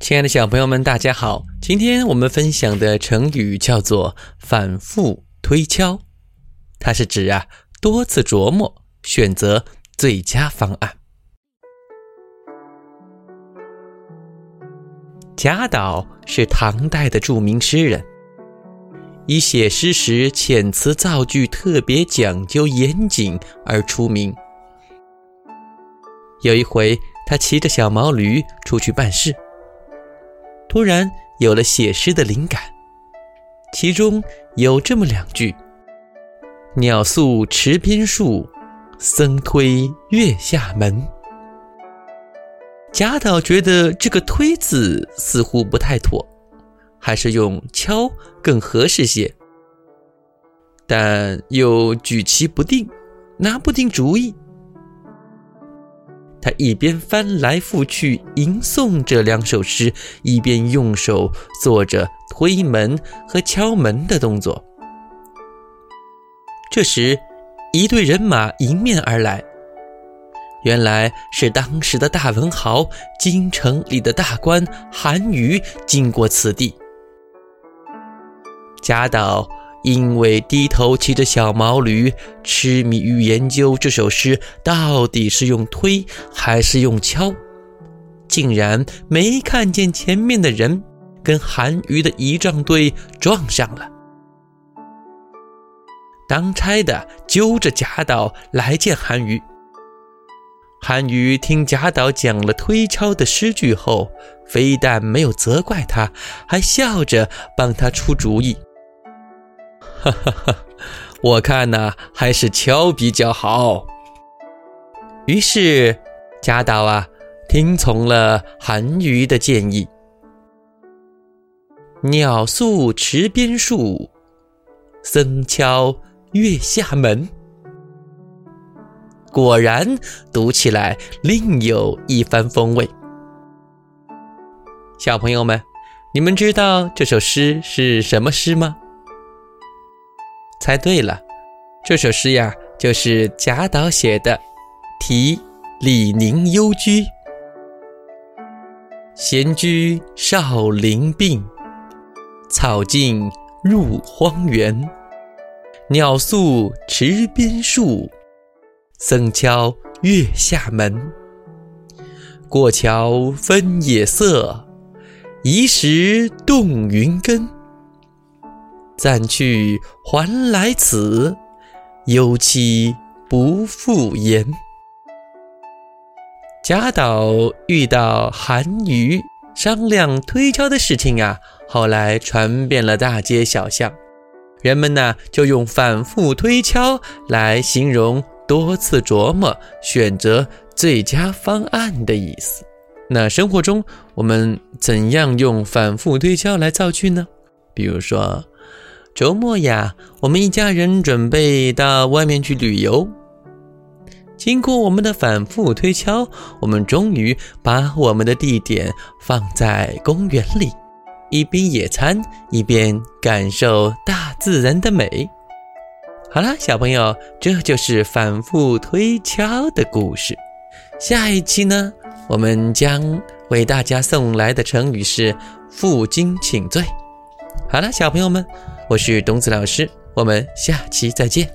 亲爱的小朋友们，大家好！今天我们分享的成语叫做“反复推敲”，它是指啊多次琢磨，选择最佳方案。贾岛是唐代的著名诗人，以写诗时遣词造句特别讲究严谨而出名。有一回，他骑着小毛驴出去办事。突然有了写诗的灵感，其中有这么两句：“鸟宿池边树，僧推月下门。”贾岛觉得这个“推”字似乎不太妥，还是用“敲”更合适些，但又举棋不定，拿不定主意。他一边翻来覆去吟诵这两首诗，一边用手做着推门和敲门的动作。这时，一队人马迎面而来，原来是当时的大文豪、京城里的大官韩愈经过此地。贾岛。因为低头骑着小毛驴，痴迷于研究这首诗到底是用推还是用敲，竟然没看见前面的人跟韩愈的仪仗队撞上了。当差的揪着贾岛来见韩愈。韩愈听贾岛讲了推敲的诗句后，非但没有责怪他，还笑着帮他出主意。哈哈哈，我看呢，还是敲比较好。于是贾岛啊，听从了韩愈的建议。鸟宿池边树，僧敲月下门。果然读起来另有一番风味。小朋友们，你们知道这首诗是什么诗吗？猜对了，这首诗呀，就是贾岛写的《题李宁幽居》。闲居少林病，草径入荒原。鸟宿池边树，僧敲月下门。过桥分野色，移石动云根。暂去还来此，忧期不复言。贾岛遇到韩愈商量推敲的事情啊，后来传遍了大街小巷，人们呢就用反复推敲来形容多次琢磨、选择最佳方案的意思。那生活中我们怎样用反复推敲来造句呢？比如说。周末呀，我们一家人准备到外面去旅游。经过我们的反复推敲，我们终于把我们的地点放在公园里，一边野餐一边感受大自然的美。好了，小朋友，这就是反复推敲的故事。下一期呢，我们将为大家送来的成语是“负荆请罪”。好了，小朋友们。我是东子老师，我们下期再见。